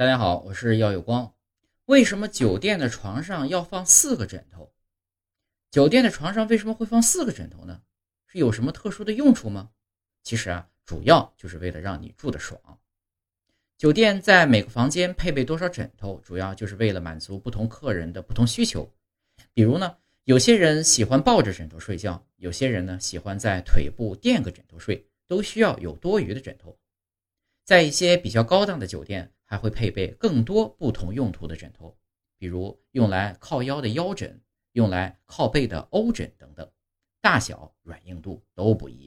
大家好，我是耀有光。为什么酒店的床上要放四个枕头？酒店的床上为什么会放四个枕头呢？是有什么特殊的用处吗？其实啊，主要就是为了让你住得爽。酒店在每个房间配备多少枕头，主要就是为了满足不同客人的不同需求。比如呢，有些人喜欢抱着枕头睡觉，有些人呢喜欢在腿部垫个枕头睡，都需要有多余的枕头。在一些比较高档的酒店，还会配备更多不同用途的枕头，比如用来靠腰的腰枕，用来靠背的欧枕等等，大小、软硬度都不一。